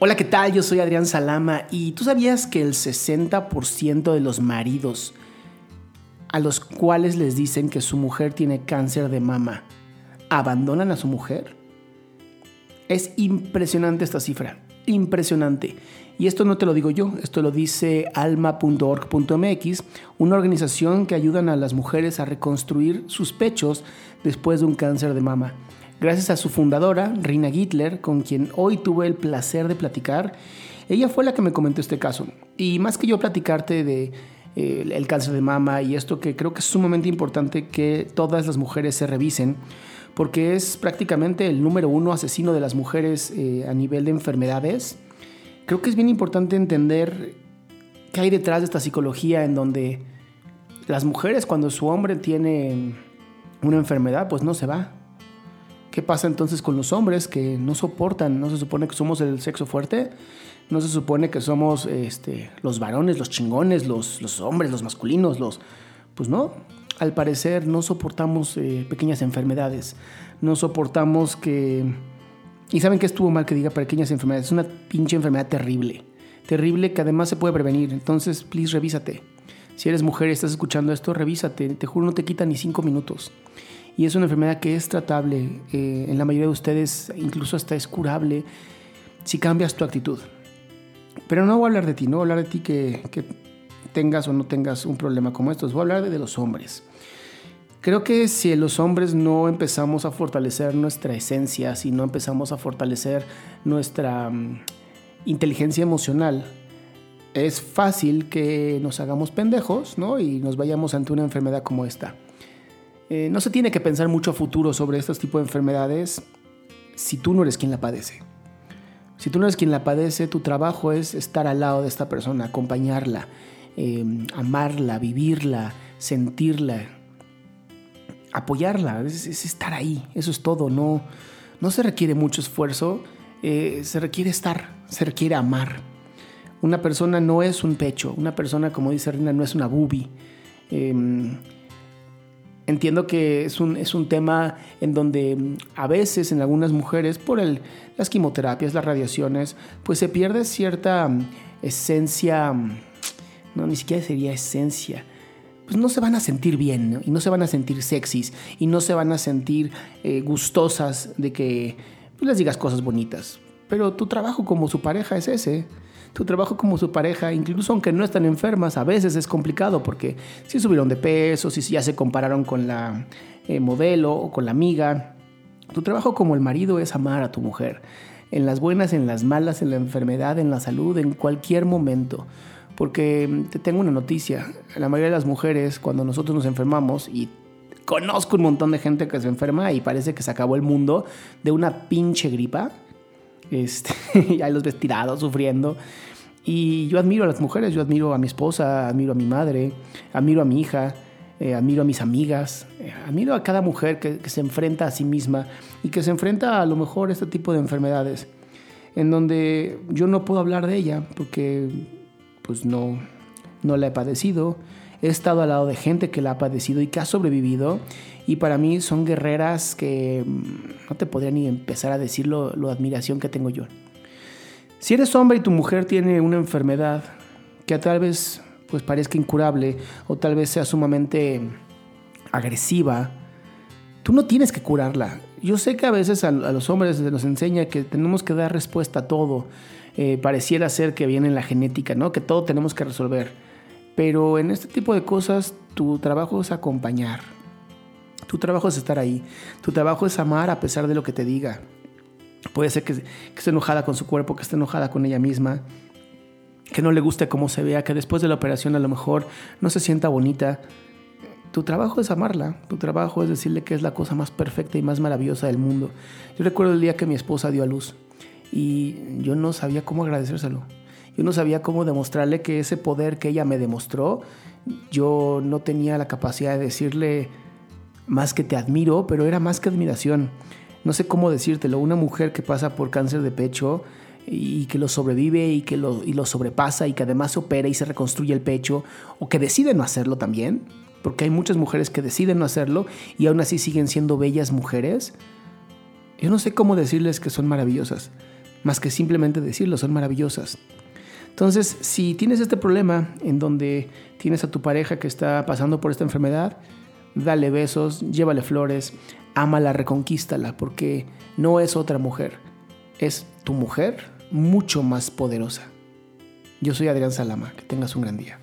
Hola, ¿qué tal? Yo soy Adrián Salama y tú sabías que el 60% de los maridos a los cuales les dicen que su mujer tiene cáncer de mama abandonan a su mujer? Es impresionante esta cifra, impresionante. Y esto no te lo digo yo, esto lo dice alma.org.mx, una organización que ayudan a las mujeres a reconstruir sus pechos después de un cáncer de mama gracias a su fundadora, Rina Gittler, con quien hoy tuve el placer de platicar. Ella fue la que me comentó este caso. Y más que yo platicarte de eh, el cáncer de mama y esto que creo que es sumamente importante que todas las mujeres se revisen, porque es prácticamente el número uno asesino de las mujeres eh, a nivel de enfermedades. Creo que es bien importante entender qué hay detrás de esta psicología en donde las mujeres cuando su hombre tiene una enfermedad, pues no se va, ¿Qué pasa entonces con los hombres que no soportan? ¿No se supone que somos el sexo fuerte? ¿No se supone que somos este, los varones, los chingones, los, los hombres, los masculinos? Los... Pues no, al parecer no soportamos eh, pequeñas enfermedades. No soportamos que... Y saben que estuvo mal que diga pequeñas enfermedades. Es una pinche enfermedad terrible. Terrible que además se puede prevenir. Entonces, please, revísate. Si eres mujer y estás escuchando esto, revísate. Te juro, no te quita ni cinco minutos y es una enfermedad que es tratable, eh, en la mayoría de ustedes incluso hasta es curable si cambias tu actitud. Pero no voy a hablar de ti, no voy a hablar de ti que, tengas o no tengas un problema como estos, voy a hablar de, los hombres. Creo que si los hombres no empezamos a fortalecer nuestra esencia, si no empezamos a fortalecer nuestra mm, inteligencia emocional, es fácil que nos hagamos pendejos ¿no? y nos vayamos ante una enfermedad como esta. Eh, no se tiene que pensar mucho a futuro sobre estos tipos de enfermedades si tú no eres quien la padece. Si tú no eres quien la padece, tu trabajo es estar al lado de esta persona, acompañarla, em, amarla, vivirla, sentirla, apoyarla, es, estar ahí, eso es todo, no, no se requiere mucho esfuerzo, eh, se requiere estar, se requiere amar. Una persona no es un pecho, una persona, como dice Rina, no es una boobie. Em, Entiendo que es un, es un tema en donde mm, a veces en algunas mujeres, por el, las quimioterapias, las radiaciones, pues se pierde cierta mm, esencia, mm, no, ni siquiera sería esencia, pues no se van a sentir bien y no se van a sentir sexys y no se van a sentir eh, gustosas de que pues, les digas cosas bonitas. Pero tu trabajo como su pareja es ese tu trabajo como su pareja, incluso aunque no están enfermas, a veces es complicado porque si subieron de peso, si ya se compararon con la eh, modelo o con la amiga, tu trabajo como el marido es amar a tu mujer, en las buenas, en las malas, en la enfermedad, en la salud, en cualquier momento. Porque mm, te tengo una noticia, la mayoría de las mujeres cuando nosotros nos enfermamos y conozco un montón de gente que se enferma y parece que se acabó el mundo de una pinche gripa, este, y ahí los ves tirados, sufriendo. Y yo admiro a las mujeres, yo admiro a mi esposa, admiro a mi madre, admiro a mi hija, eh, admiro a mis amigas, eh, admiro a cada mujer que, se enfrenta a sí misma y que se enfrenta a lo mejor a este tipo de enfermedades, en donde yo no puedo hablar de ella porque pues no, no la he padecido, he estado al lado de gente que la ha padecido y que ha sobrevivido y para mí son guerreras que mm, no te podría ni empezar a decir lo, admiración que tengo yo. Si eres hombre y tu mujer tiene una enfermedad que tal vez pues parezca incurable o tal vez sea sumamente agresiva, tú no tienes que curarla. Yo sé que a veces a, los hombres se nos enseña que tenemos que dar respuesta a todo. Eh, pareciera ser que viene en la genética, ¿no? Que todo tenemos que resolver. Pero en este tipo de cosas tu trabajo es acompañar. Tu trabajo es estar ahí. Tu trabajo es amar a pesar de lo que te diga. Puede ser que, esté enojada con su cuerpo, que esté enojada con ella misma, que no le guste cómo se vea, que después de la operación a lo mejor no se sienta bonita. Tu trabajo es amarla, tu trabajo es decirle que es la cosa más perfecta y más maravillosa del mundo. Yo recuerdo el día que mi esposa dio a luz y yo no sabía cómo agradecérselo. Yo no sabía cómo demostrarle que ese poder que ella me demostró, yo no tenía la capacidad de decirle más que te admiro, pero era más que admiración. No sé cómo decírtelo, una mujer que pasa por cáncer de pecho y que lo sobrevive y que lo, y lo sobrepasa y que además se opera y se reconstruye el pecho, o que decide no hacerlo también, porque hay muchas mujeres que deciden no hacerlo y aún así siguen siendo bellas mujeres. Yo no sé cómo decirles que son maravillosas. más que simplemente decirlo, son maravillosas. Entonces, si tienes este problema en donde tienes a tu pareja que está pasando por esta enfermedad, dale besos, llévale flores, ámala, reconquístala, porque no es otra mujer, es tu mujer mucho más poderosa. Yo soy Adrián Salama, que tengas un gran día.